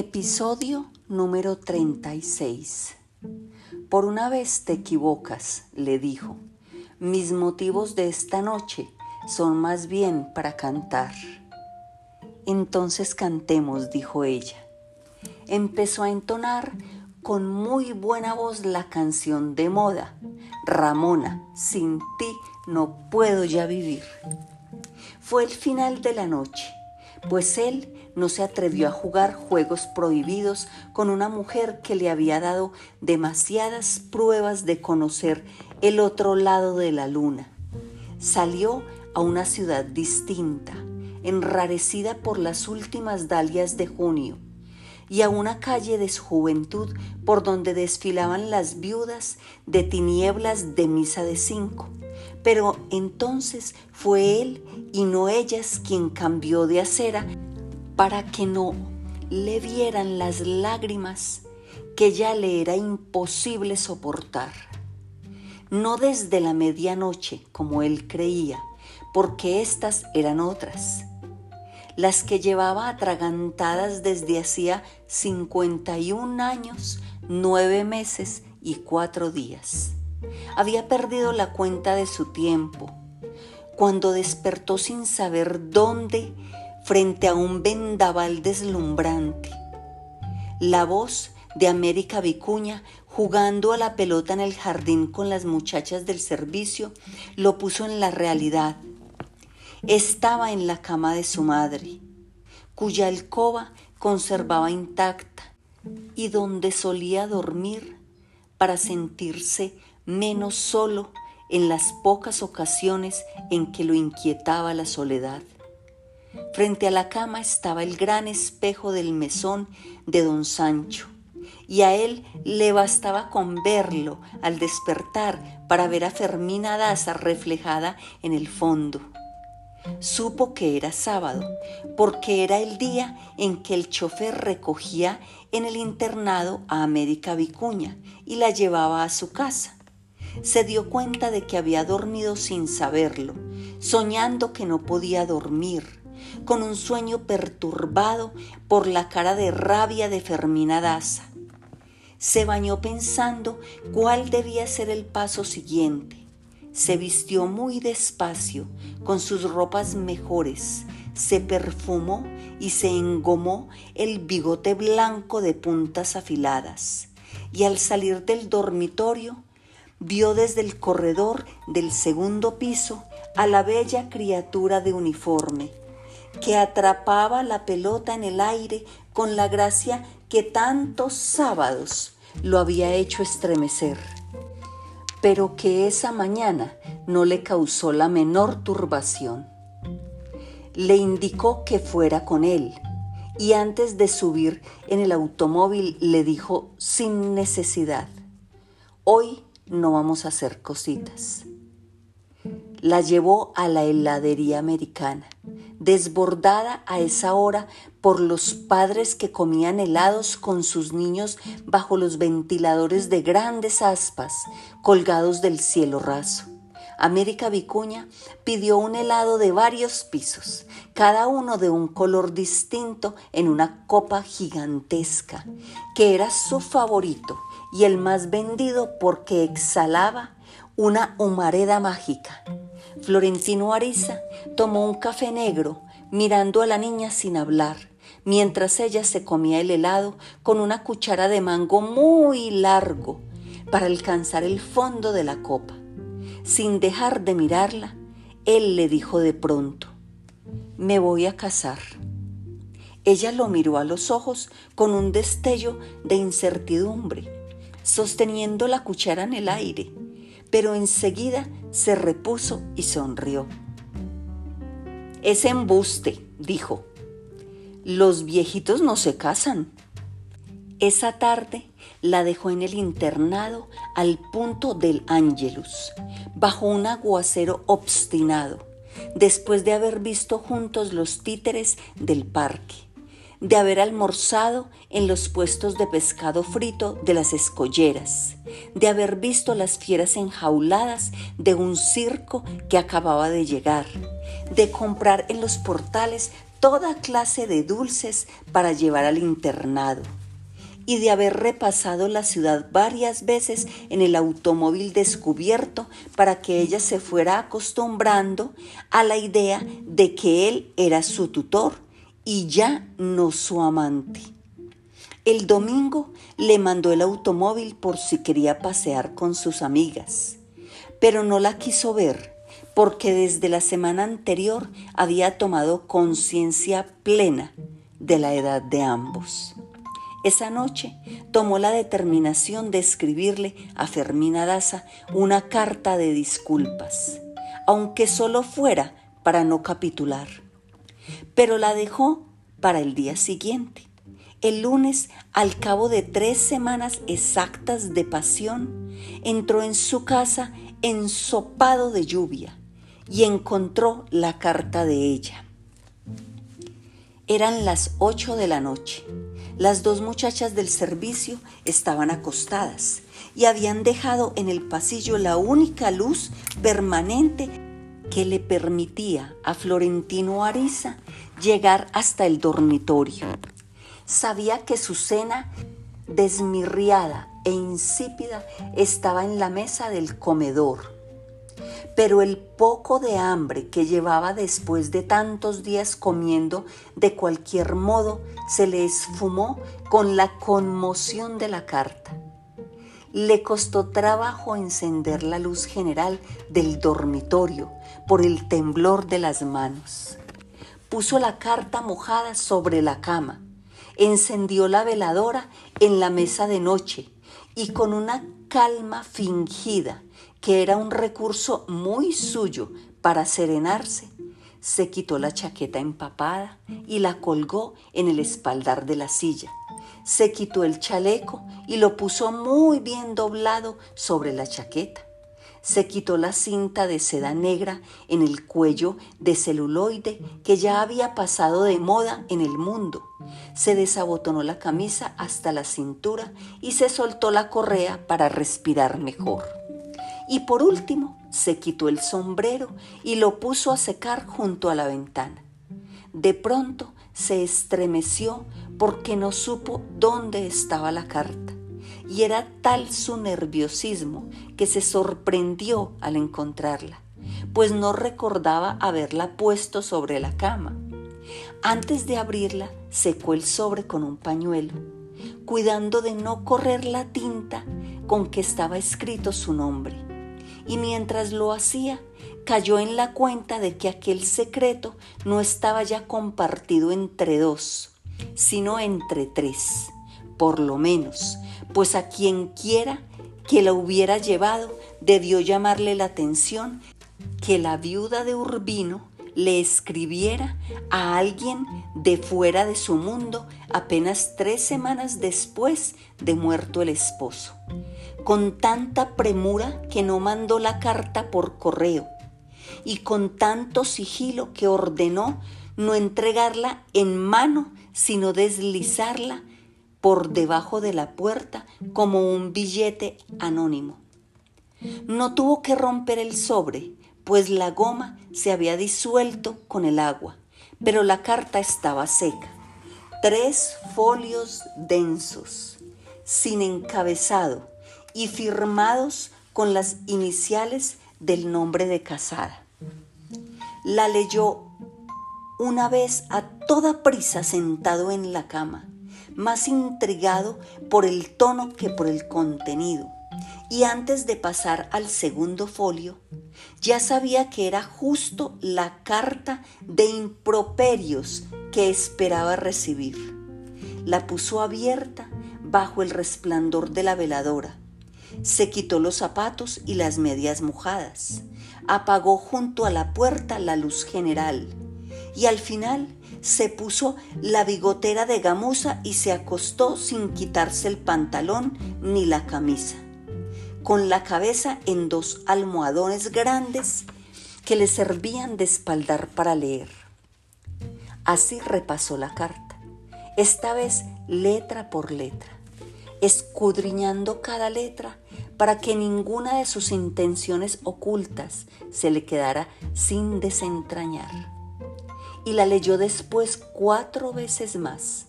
Episodio número 36. Por una vez te equivocas, le dijo. Mis motivos de esta noche son más bien para cantar. Entonces cantemos, dijo ella. Empezó a entonar con muy buena voz la canción de moda, Ramona, sin ti no puedo ya vivir. Fue el final de la noche, pues él no se atrevió a jugar juegos prohibidos con una mujer que le había dado demasiadas pruebas de conocer el otro lado de la luna. Salió a una ciudad distinta, enrarecida por las últimas dalias de junio, y a una calle de su juventud por donde desfilaban las viudas de tinieblas de misa de cinco. Pero entonces fue él y no ellas quien cambió de acera para que no le vieran las lágrimas que ya le era imposible soportar. No desde la medianoche, como él creía, porque éstas eran otras, las que llevaba atragantadas desde hacía 51 años, nueve meses y cuatro días. Había perdido la cuenta de su tiempo, cuando despertó sin saber dónde frente a un vendaval deslumbrante. La voz de América Vicuña jugando a la pelota en el jardín con las muchachas del servicio lo puso en la realidad. Estaba en la cama de su madre, cuya alcoba conservaba intacta y donde solía dormir para sentirse menos solo en las pocas ocasiones en que lo inquietaba la soledad. Frente a la cama estaba el gran espejo del mesón de don Sancho, y a él le bastaba con verlo al despertar para ver a Fermina Daza reflejada en el fondo. Supo que era sábado, porque era el día en que el chofer recogía en el internado a América Vicuña y la llevaba a su casa. Se dio cuenta de que había dormido sin saberlo, soñando que no podía dormir con un sueño perturbado por la cara de rabia de Fermina Daza. Se bañó pensando cuál debía ser el paso siguiente. Se vistió muy despacio, con sus ropas mejores, se perfumó y se engomó el bigote blanco de puntas afiladas. Y al salir del dormitorio, vio desde el corredor del segundo piso a la bella criatura de uniforme, que atrapaba la pelota en el aire con la gracia que tantos sábados lo había hecho estremecer, pero que esa mañana no le causó la menor turbación. Le indicó que fuera con él y antes de subir en el automóvil le dijo sin necesidad, hoy no vamos a hacer cositas. La llevó a la heladería americana desbordada a esa hora por los padres que comían helados con sus niños bajo los ventiladores de grandes aspas colgados del cielo raso. América Vicuña pidió un helado de varios pisos, cada uno de un color distinto en una copa gigantesca, que era su favorito y el más vendido porque exhalaba una humareda mágica. Florentino Ariza tomó un café negro mirando a la niña sin hablar, mientras ella se comía el helado con una cuchara de mango muy largo para alcanzar el fondo de la copa. Sin dejar de mirarla, él le dijo de pronto, me voy a casar. Ella lo miró a los ojos con un destello de incertidumbre, sosteniendo la cuchara en el aire pero enseguida se repuso y sonrió. Es embuste, dijo. Los viejitos no se casan. Esa tarde la dejó en el internado al punto del Ángelus, bajo un aguacero obstinado, después de haber visto juntos los títeres del parque de haber almorzado en los puestos de pescado frito de las escolleras, de haber visto las fieras enjauladas de un circo que acababa de llegar, de comprar en los portales toda clase de dulces para llevar al internado y de haber repasado la ciudad varias veces en el automóvil descubierto para que ella se fuera acostumbrando a la idea de que él era su tutor y ya no su amante. El domingo le mandó el automóvil por si quería pasear con sus amigas, pero no la quiso ver porque desde la semana anterior había tomado conciencia plena de la edad de ambos. Esa noche tomó la determinación de escribirle a Fermina Daza una carta de disculpas, aunque solo fuera para no capitular. Pero la dejó para el día siguiente. El lunes, al cabo de tres semanas exactas de pasión, entró en su casa ensopado de lluvia y encontró la carta de ella. Eran las ocho de la noche. Las dos muchachas del servicio estaban acostadas y habían dejado en el pasillo la única luz permanente que le permitía a Florentino Ariza llegar hasta el dormitorio. Sabía que su cena desmirriada e insípida estaba en la mesa del comedor pero el poco de hambre que llevaba después de tantos días comiendo de cualquier modo se le esfumó con la conmoción de la carta. Le costó trabajo encender la luz general del dormitorio por el temblor de las manos. Puso la carta mojada sobre la cama, encendió la veladora en la mesa de noche y con una calma fingida que era un recurso muy suyo para serenarse, se quitó la chaqueta empapada y la colgó en el espaldar de la silla. Se quitó el chaleco y lo puso muy bien doblado sobre la chaqueta. Se quitó la cinta de seda negra en el cuello de celuloide que ya había pasado de moda en el mundo. Se desabotonó la camisa hasta la cintura y se soltó la correa para respirar mejor. Y por último, se quitó el sombrero y lo puso a secar junto a la ventana. De pronto se estremeció porque no supo dónde estaba la carta. Y era tal su nerviosismo que se sorprendió al encontrarla, pues no recordaba haberla puesto sobre la cama. Antes de abrirla, secó el sobre con un pañuelo, cuidando de no correr la tinta con que estaba escrito su nombre y mientras lo hacía, cayó en la cuenta de que aquel secreto no estaba ya compartido entre dos, sino entre tres, por lo menos, pues a quien quiera que la hubiera llevado debió llamarle la atención que la viuda de Urbino le escribiera a alguien de fuera de su mundo apenas tres semanas después de muerto el esposo. Con tanta premura que no mandó la carta por correo y con tanto sigilo que ordenó no entregarla en mano, sino deslizarla por debajo de la puerta como un billete anónimo. No tuvo que romper el sobre, pues la goma se había disuelto con el agua, pero la carta estaba seca. Tres folios densos, sin encabezado, y firmados con las iniciales del nombre de casada. La leyó una vez a toda prisa sentado en la cama, más intrigado por el tono que por el contenido. Y antes de pasar al segundo folio, ya sabía que era justo la carta de improperios que esperaba recibir. La puso abierta bajo el resplandor de la veladora se quitó los zapatos y las medias mojadas, apagó junto a la puerta la luz general y al final se puso la bigotera de gamuza y se acostó sin quitarse el pantalón ni la camisa, con la cabeza en dos almohadones grandes que le servían de espaldar para leer. Así repasó la carta, esta vez letra por letra escudriñando cada letra para que ninguna de sus intenciones ocultas se le quedara sin desentrañar. Y la leyó después cuatro veces más,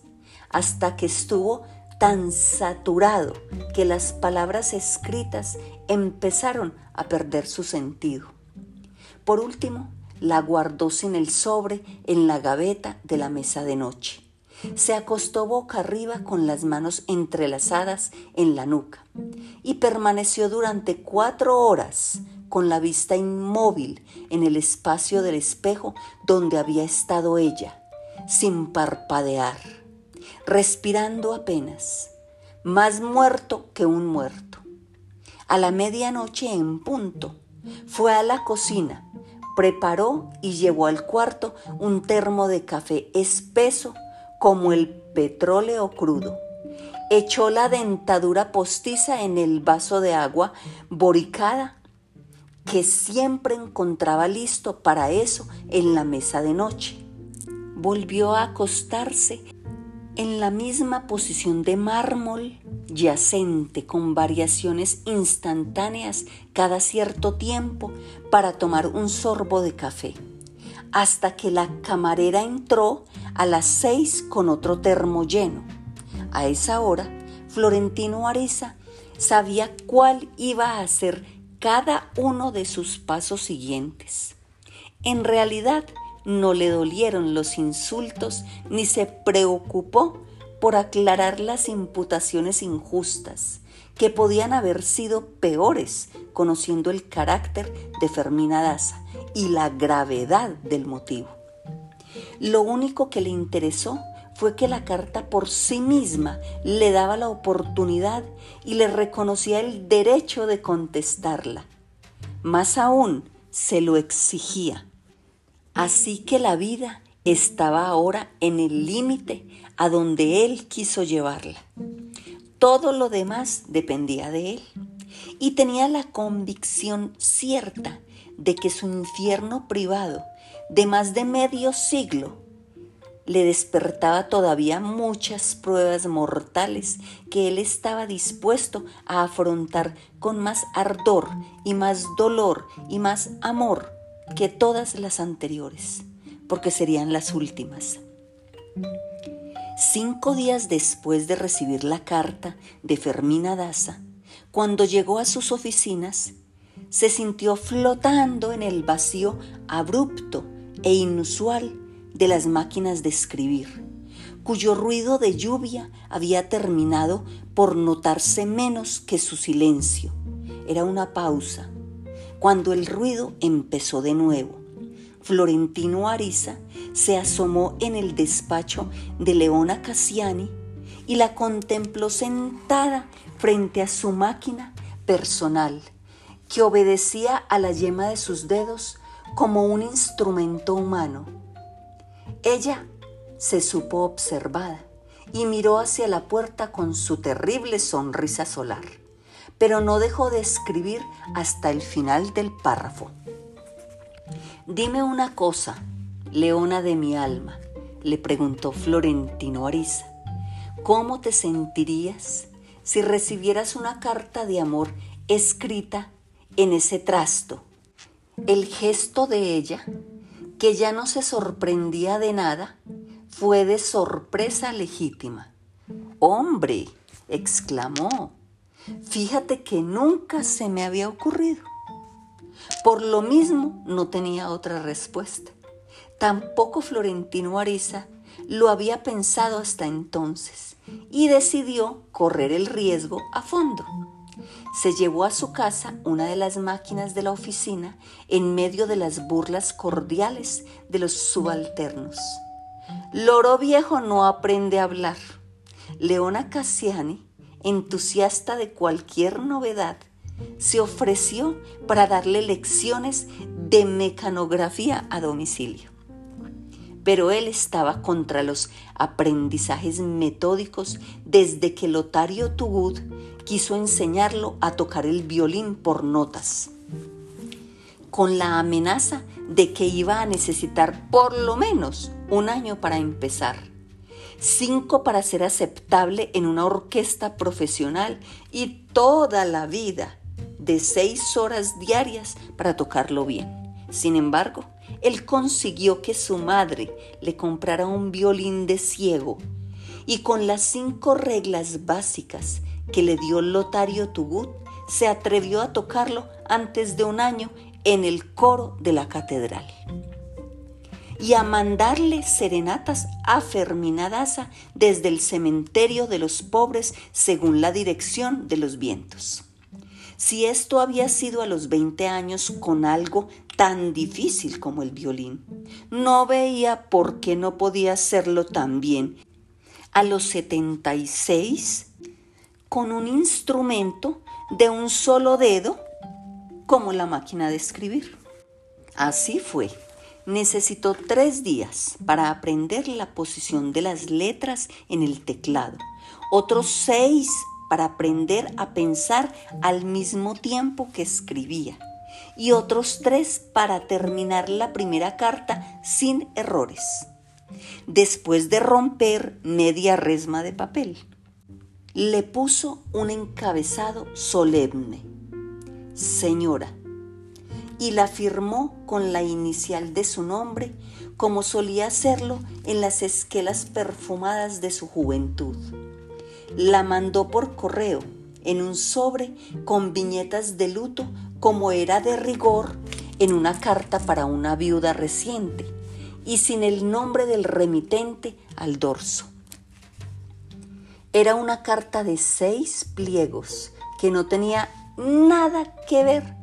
hasta que estuvo tan saturado que las palabras escritas empezaron a perder su sentido. Por último, la guardó sin el sobre en la gaveta de la mesa de noche. Se acostó boca arriba con las manos entrelazadas en la nuca y permaneció durante cuatro horas con la vista inmóvil en el espacio del espejo donde había estado ella, sin parpadear, respirando apenas, más muerto que un muerto. A la medianoche en punto, fue a la cocina, preparó y llevó al cuarto un termo de café espeso como el petróleo crudo. Echó la dentadura postiza en el vaso de agua boricada que siempre encontraba listo para eso en la mesa de noche. Volvió a acostarse en la misma posición de mármol yacente con variaciones instantáneas cada cierto tiempo para tomar un sorbo de café, hasta que la camarera entró a las seis con otro termo lleno. A esa hora, Florentino Ariza sabía cuál iba a ser cada uno de sus pasos siguientes. En realidad, no le dolieron los insultos ni se preocupó por aclarar las imputaciones injustas, que podían haber sido peores conociendo el carácter de Fermina Daza y la gravedad del motivo. Lo único que le interesó fue que la carta por sí misma le daba la oportunidad y le reconocía el derecho de contestarla. Más aún, se lo exigía. Así que la vida estaba ahora en el límite a donde él quiso llevarla. Todo lo demás dependía de él. Y tenía la convicción cierta de que su infierno privado de más de medio siglo le despertaba todavía muchas pruebas mortales que él estaba dispuesto a afrontar con más ardor y más dolor y más amor que todas las anteriores porque serían las últimas. Cinco días después de recibir la carta de Fermina Daza, cuando llegó a sus oficinas, se sintió flotando en el vacío abrupto e inusual de las máquinas de escribir, cuyo ruido de lluvia había terminado por notarse menos que su silencio. Era una pausa, cuando el ruido empezó de nuevo Florentino Ariza se asomó en el despacho de Leona Cassiani y la contempló sentada frente a su máquina personal, que obedecía a la yema de sus dedos como un instrumento humano. Ella se supo observada y miró hacia la puerta con su terrible sonrisa solar, pero no dejó de escribir hasta el final del párrafo. Dime una cosa, leona de mi alma, le preguntó Florentino Ariza. ¿Cómo te sentirías si recibieras una carta de amor escrita en ese trasto? El gesto de ella, que ya no se sorprendía de nada, fue de sorpresa legítima. Hombre, exclamó, fíjate que nunca se me había ocurrido. Por lo mismo no tenía otra respuesta. Tampoco Florentino Ariza lo había pensado hasta entonces y decidió correr el riesgo a fondo. Se llevó a su casa una de las máquinas de la oficina en medio de las burlas cordiales de los subalternos. Loro viejo no aprende a hablar. Leona Cassiani, entusiasta de cualquier novedad, se ofreció para darle lecciones de mecanografía a domicilio. Pero él estaba contra los aprendizajes metódicos desde que Lotario Tugud quiso enseñarlo a tocar el violín por notas, con la amenaza de que iba a necesitar por lo menos un año para empezar, cinco para ser aceptable en una orquesta profesional y toda la vida de seis horas diarias para tocarlo bien. Sin embargo, él consiguió que su madre le comprara un violín de ciego y con las cinco reglas básicas que le dio Lotario Tugut, se atrevió a tocarlo antes de un año en el coro de la catedral y a mandarle serenatas a Fermina Daza desde el cementerio de los pobres según la dirección de los vientos. Si esto había sido a los 20 años con algo tan difícil como el violín, no veía por qué no podía hacerlo también a los 76 con un instrumento de un solo dedo como la máquina de escribir. Así fue necesitó tres días para aprender la posición de las letras en el teclado, otros seis para aprender a pensar al mismo tiempo que escribía y otros tres para terminar la primera carta sin errores, después de romper media resma de papel. Le puso un encabezado solemne. Señora, y la firmó con la inicial de su nombre, como solía hacerlo en las esquelas perfumadas de su juventud. La mandó por correo en un sobre con viñetas de luto, como era de rigor en una carta para una viuda reciente, y sin el nombre del remitente al dorso. Era una carta de seis pliegos que no tenía nada que ver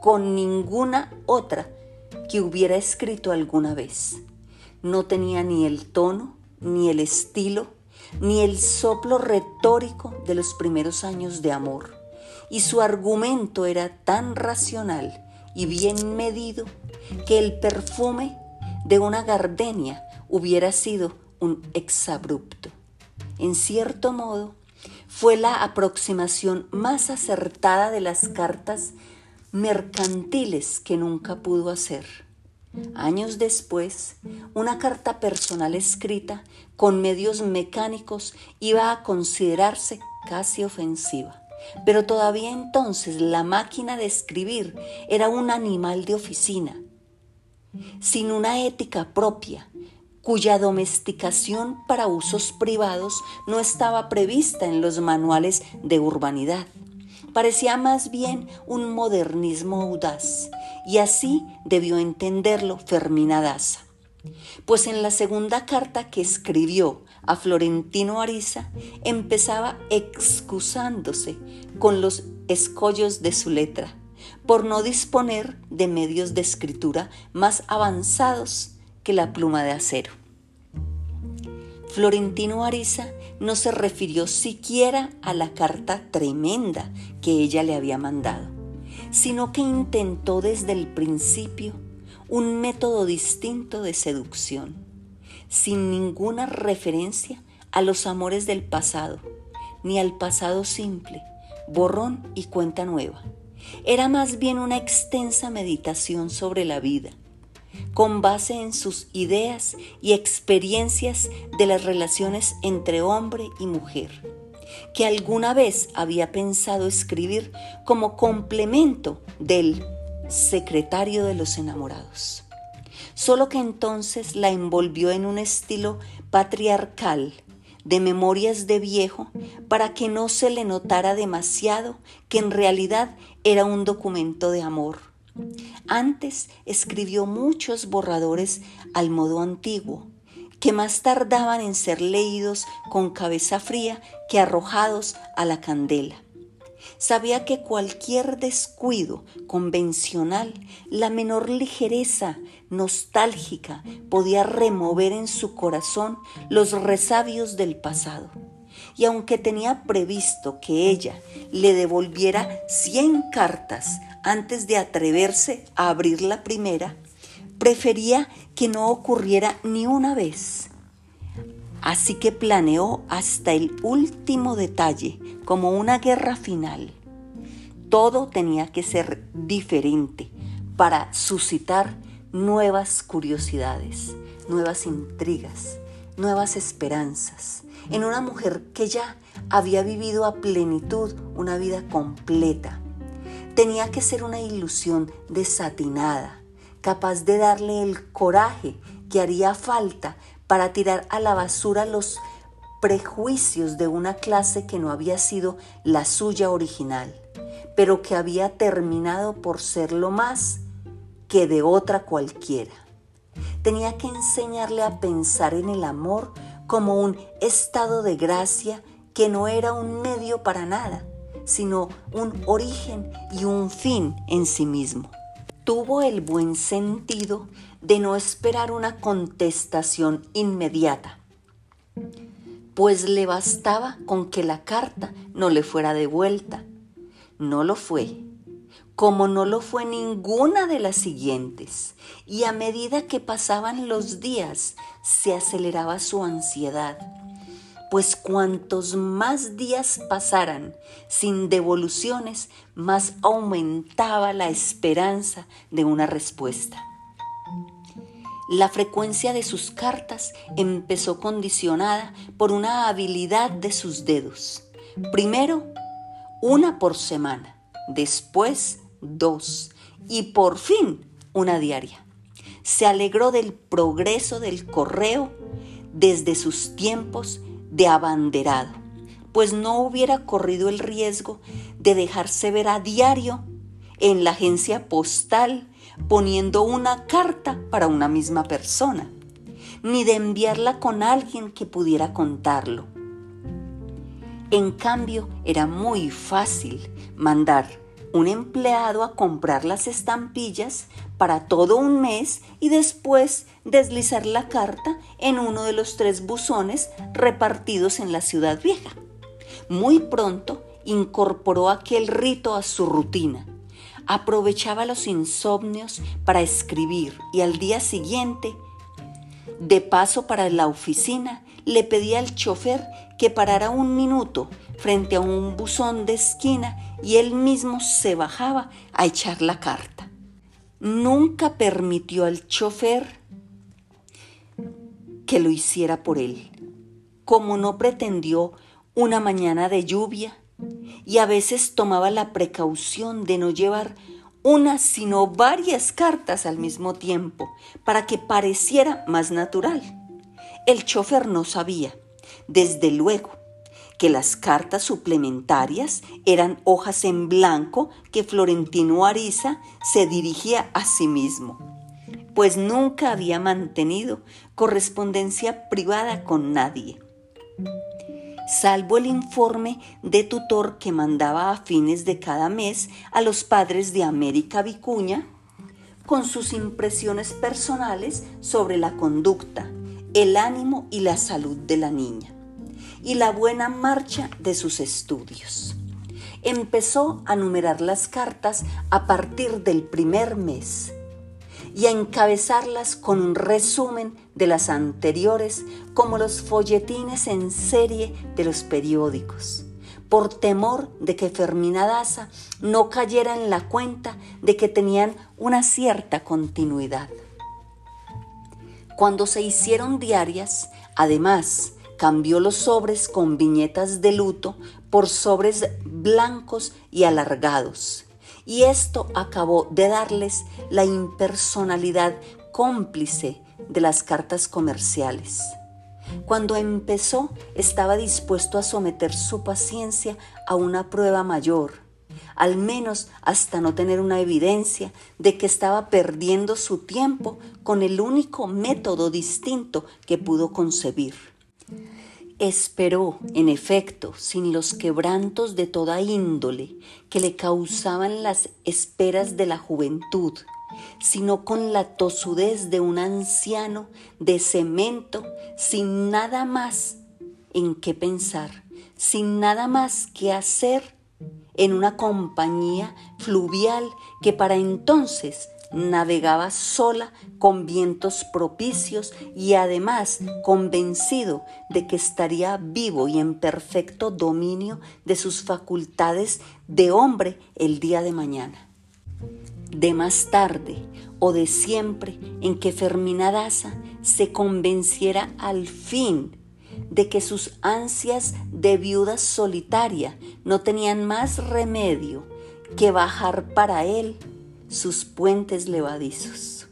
con ninguna otra que hubiera escrito alguna vez. No tenía ni el tono, ni el estilo, ni el soplo retórico de los primeros años de amor, y su argumento era tan racional y bien medido que el perfume de una gardenia hubiera sido un exabrupto. En cierto modo, fue la aproximación más acertada de las cartas mercantiles que nunca pudo hacer. Años después, una carta personal escrita con medios mecánicos iba a considerarse casi ofensiva. Pero todavía entonces la máquina de escribir era un animal de oficina, sin una ética propia, cuya domesticación para usos privados no estaba prevista en los manuales de urbanidad parecía más bien un modernismo audaz, y así debió entenderlo Fermina Daza. Pues en la segunda carta que escribió a Florentino Ariza empezaba excusándose con los escollos de su letra por no disponer de medios de escritura más avanzados que la pluma de acero. Florentino Ariza no se refirió siquiera a la carta tremenda que ella le había mandado, sino que intentó desde el principio un método distinto de seducción, sin ninguna referencia a los amores del pasado, ni al pasado simple, borrón y cuenta nueva. Era más bien una extensa meditación sobre la vida, con base en sus ideas y experiencias de las relaciones entre hombre y mujer, que alguna vez había pensado escribir como complemento del secretario de los enamorados. Solo que entonces la envolvió en un estilo patriarcal de memorias de viejo para que no se le notara demasiado que en realidad era un documento de amor antes escribió muchos borradores al modo antiguo, que más tardaban en ser leídos con cabeza fría que arrojados a la candela. Sabía que cualquier descuido convencional, la menor ligereza nostálgica, podía remover en su corazón los resabios del pasado. Y aunque tenía previsto que ella le devolviera cien cartas antes de atreverse a abrir la primera, prefería que no ocurriera ni una vez. Así que planeó hasta el último detalle, como una guerra final. Todo tenía que ser diferente para suscitar nuevas curiosidades, nuevas intrigas, nuevas esperanzas, en una mujer que ya había vivido a plenitud una vida completa, tenía que ser una ilusión desatinada capaz de darle el coraje que haría falta para tirar a la basura los prejuicios de una clase que no había sido la suya original, pero que había terminado por ser lo más que de otra cualquiera. Tenía que enseñarle a pensar en el amor como un estado de gracia que no era un medio para nada, sino un origen y un fin en sí mismo. Tuvo el buen sentido de no esperar una contestación inmediata pues le bastaba con que la carta no le fuera devuelta. No lo fue, como no lo fue ninguna de las siguientes, y a medida que pasaban los días se aceleraba su ansiedad, pues cuantos más días pasaran sin devoluciones, más aumentaba la esperanza de una respuesta. La frecuencia de sus cartas empezó condicionada por una habilidad de sus dedos. Primero, una por semana, después dos y por fin una diaria. Se alegró del progreso del correo desde sus tiempos de abanderado, pues no hubiera corrido el riesgo de dejarse ver a diario en la agencia postal poniendo una carta para una misma persona, ni de enviarla con alguien que pudiera contarlo. En cambio, era muy fácil mandar un empleado a comprar las estampillas para todo un mes y después deslizar la carta en uno de los tres buzones repartidos en la ciudad vieja. Muy pronto incorporó aquel rito a su rutina aprovechaba los insomnios para escribir y al día siguiente, de paso para la oficina, le pedía al chofer que parara un minuto frente a un buzón de esquina y él mismo se bajaba a echar la carta. Nunca permitió al chofer que lo hiciera por él, como no pretendió una mañana de lluvia y a veces tomaba la precaución de no llevar una sino varias cartas al mismo tiempo para que pareciera más natural. El chofer no sabía, desde luego, que las cartas suplementarias eran hojas en blanco que Florentino Ariza se dirigía a sí mismo, pues nunca había mantenido correspondencia privada con nadie salvo el informe de tutor que mandaba a fines de cada mes a los padres de América Vicuña, con sus impresiones personales sobre la conducta, el ánimo y la salud de la niña, y la buena marcha de sus estudios. Empezó a numerar las cartas a partir del primer mes y a encabezarlas con un resumen de las anteriores como los folletines en serie de los periódicos, por temor de que Fermina Daza no cayera en la cuenta de que tenían una cierta continuidad. Cuando se hicieron diarias, además, cambió los sobres con viñetas de luto por sobres blancos y alargados y esto acabó de darles la impersonalidad cómplice de las cartas comerciales. Cuando empezó estaba dispuesto a someter su paciencia a una prueba mayor, al menos hasta no tener una evidencia de que estaba perdiendo su tiempo con el único método distinto que pudo concebir Esperó, en efecto, sin los quebrantos de toda índole que le causaban las esperas de la juventud, sino con la tosudez de un anciano de cemento, sin nada más en qué pensar, sin nada más que hacer en una compañía fluvial que para entonces navegaba sola con vientos propicios y además convencido de que estaría vivo y en perfecto dominio de sus facultades de hombre el día de mañana. De más tarde o de siempre en que Fermina Daza se convenciera al fin de que sus ansias de viuda solitaria no tenían más remedio que bajar para él sus puentes levadizos.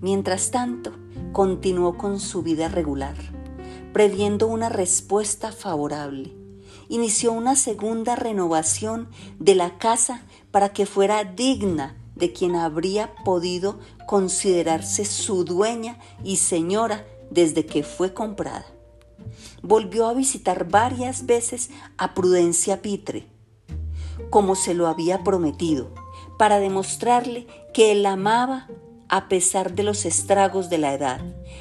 Mientras tanto, continuó con su vida regular, previendo una respuesta favorable. Inició una segunda renovación de la casa para que fuera digna de quien habría podido considerarse su dueña y señora desde que fue comprada. Volvió a visitar varias veces a Prudencia Pitre, como se lo había prometido, para demostrarle que él amaba a pesar de los estragos de la edad,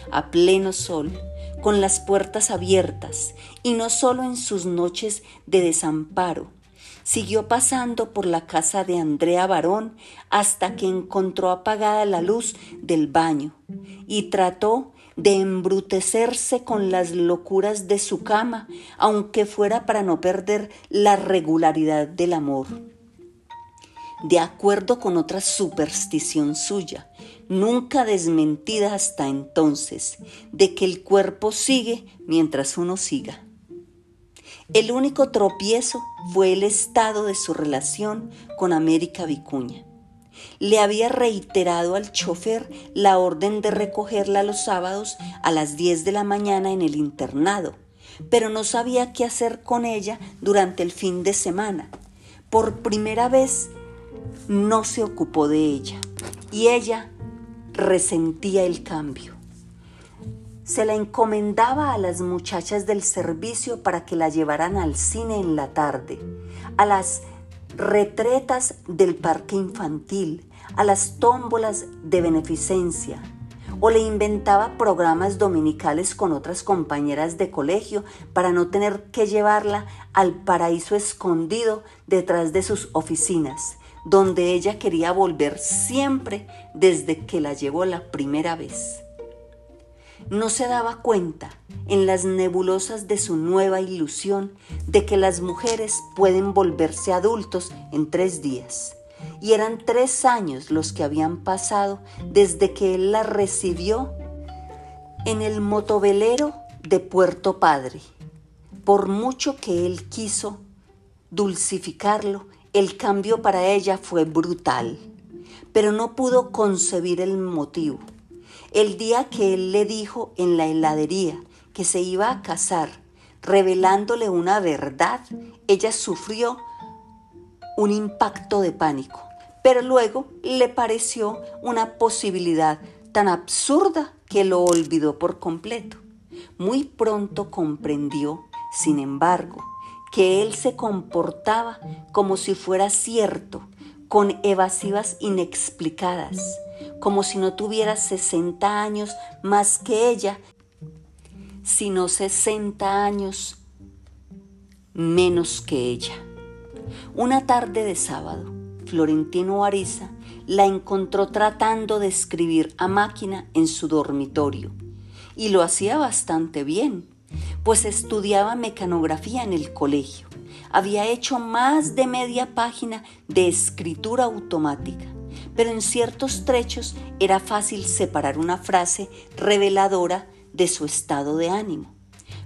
a pleno sol, con las puertas abiertas, y no solo en sus noches de desamparo. Siguió pasando por la casa de Andrea Barón hasta que encontró apagada la luz del baño y trató de embrutecerse con las locuras de su cama, aunque fuera para no perder la regularidad del amor. De acuerdo con otra superstición suya, nunca desmentida hasta entonces, de que el cuerpo sigue mientras uno siga. El único tropiezo fue el estado de su relación con América Vicuña le había reiterado al chofer la orden de recogerla los sábados a las 10 de la mañana en el internado, pero no sabía qué hacer con ella durante el fin de semana. Por primera vez no se ocupó de ella y ella resentía el cambio. Se la encomendaba a las muchachas del servicio para que la llevaran al cine en la tarde, a las retretas del parque infantil, a las tómbolas de beneficencia, o le inventaba programas dominicales con otras compañeras de colegio para no tener que llevarla al paraíso escondido detrás de sus oficinas, donde ella quería volver siempre desde que la llevó la primera vez no se daba cuenta en las nebulosas de su nueva ilusión de que las mujeres pueden volverse adultos en tres días. Y eran tres años los que habían pasado desde que él la recibió en el motovelero de Puerto Padre. Por mucho que él quiso dulcificarlo, el cambio para ella fue brutal, pero no pudo concebir el motivo. El día que él le dijo en la heladería que se iba a casar, revelándole una verdad, ella sufrió un impacto de pánico, pero luego le pareció una posibilidad tan absurda que lo olvidó por completo. Muy pronto comprendió, sin embargo, que él se comportaba como si fuera cierto, con evasivas inexplicadas, como si no tuviera 60 años más que ella, sino 60 años menos que ella. Una tarde de sábado, Florentino Ariza la encontró tratando de escribir a máquina en su dormitorio y lo hacía bastante bien, pues estudiaba mecanografía en el colegio. Había hecho más de media página de escritura automática pero en ciertos trechos era fácil separar una frase reveladora de su estado de ánimo.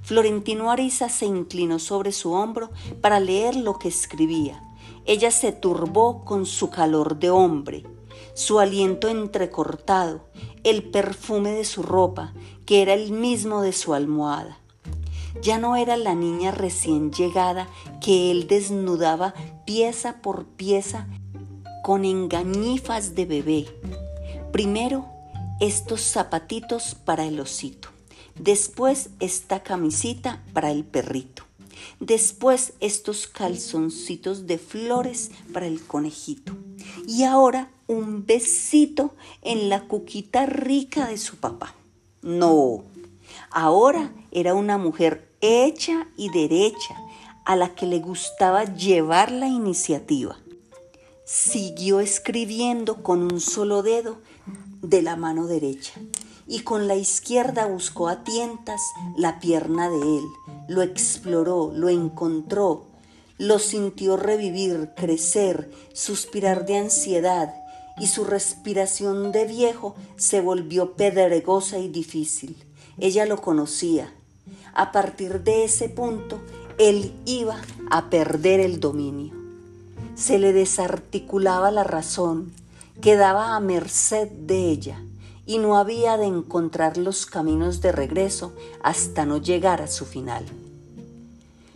Florentino Ariza se inclinó sobre su hombro para leer lo que escribía. Ella se turbó con su calor de hombre, su aliento entrecortado, el perfume de su ropa, que era el mismo de su almohada. Ya no era la niña recién llegada que él desnudaba pieza por pieza con engañifas de bebé. Primero, estos zapatitos para el osito. Después, esta camisita para el perrito. Después, estos calzoncitos de flores para el conejito. Y ahora, un besito en la cuquita rica de su papá. No, ahora era una mujer hecha y derecha a la que le gustaba llevar la iniciativa siguió escribiendo con un solo dedo de la mano derecha y con la izquierda buscó a tientas la pierna de él, lo exploró, lo encontró, lo sintió revivir, crecer, suspirar de ansiedad y su respiración de viejo se volvió pedregosa y difícil. Ella lo conocía. A partir de ese punto, él iba a perder el dominio se le desarticulaba la razón, quedaba a merced de ella, y no había de encontrar los caminos de regreso hasta no llegar a su final.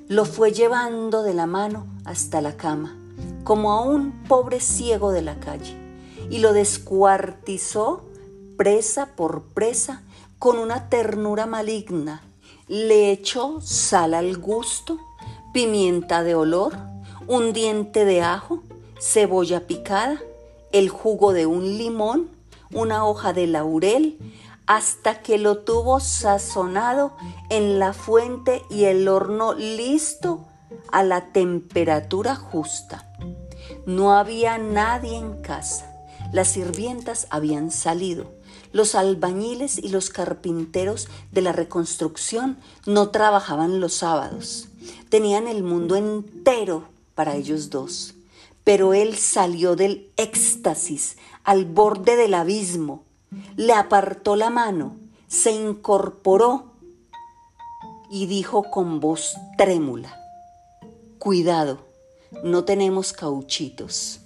Lo fue llevando de la mano hasta la cama, como a un pobre ciego de la calle, y lo descuartizó presa por presa con una ternura maligna. Le echó sal al gusto, pimienta de olor, un diente de ajo, cebolla picada, el jugo de un limón, una hoja de laurel, hasta que lo tuvo sazonado en la fuente y el horno listo a la temperatura justa. No había nadie en casa. Las sirvientas habían salido. Los albañiles y los carpinteros de la reconstrucción no trabajaban los sábados. Tenían el mundo entero para ellos dos. Pero él salió del éxtasis al borde del abismo le apartó la mano, se incorporó y dijo con voz trémula, Cuidado, no tenemos cauchitos.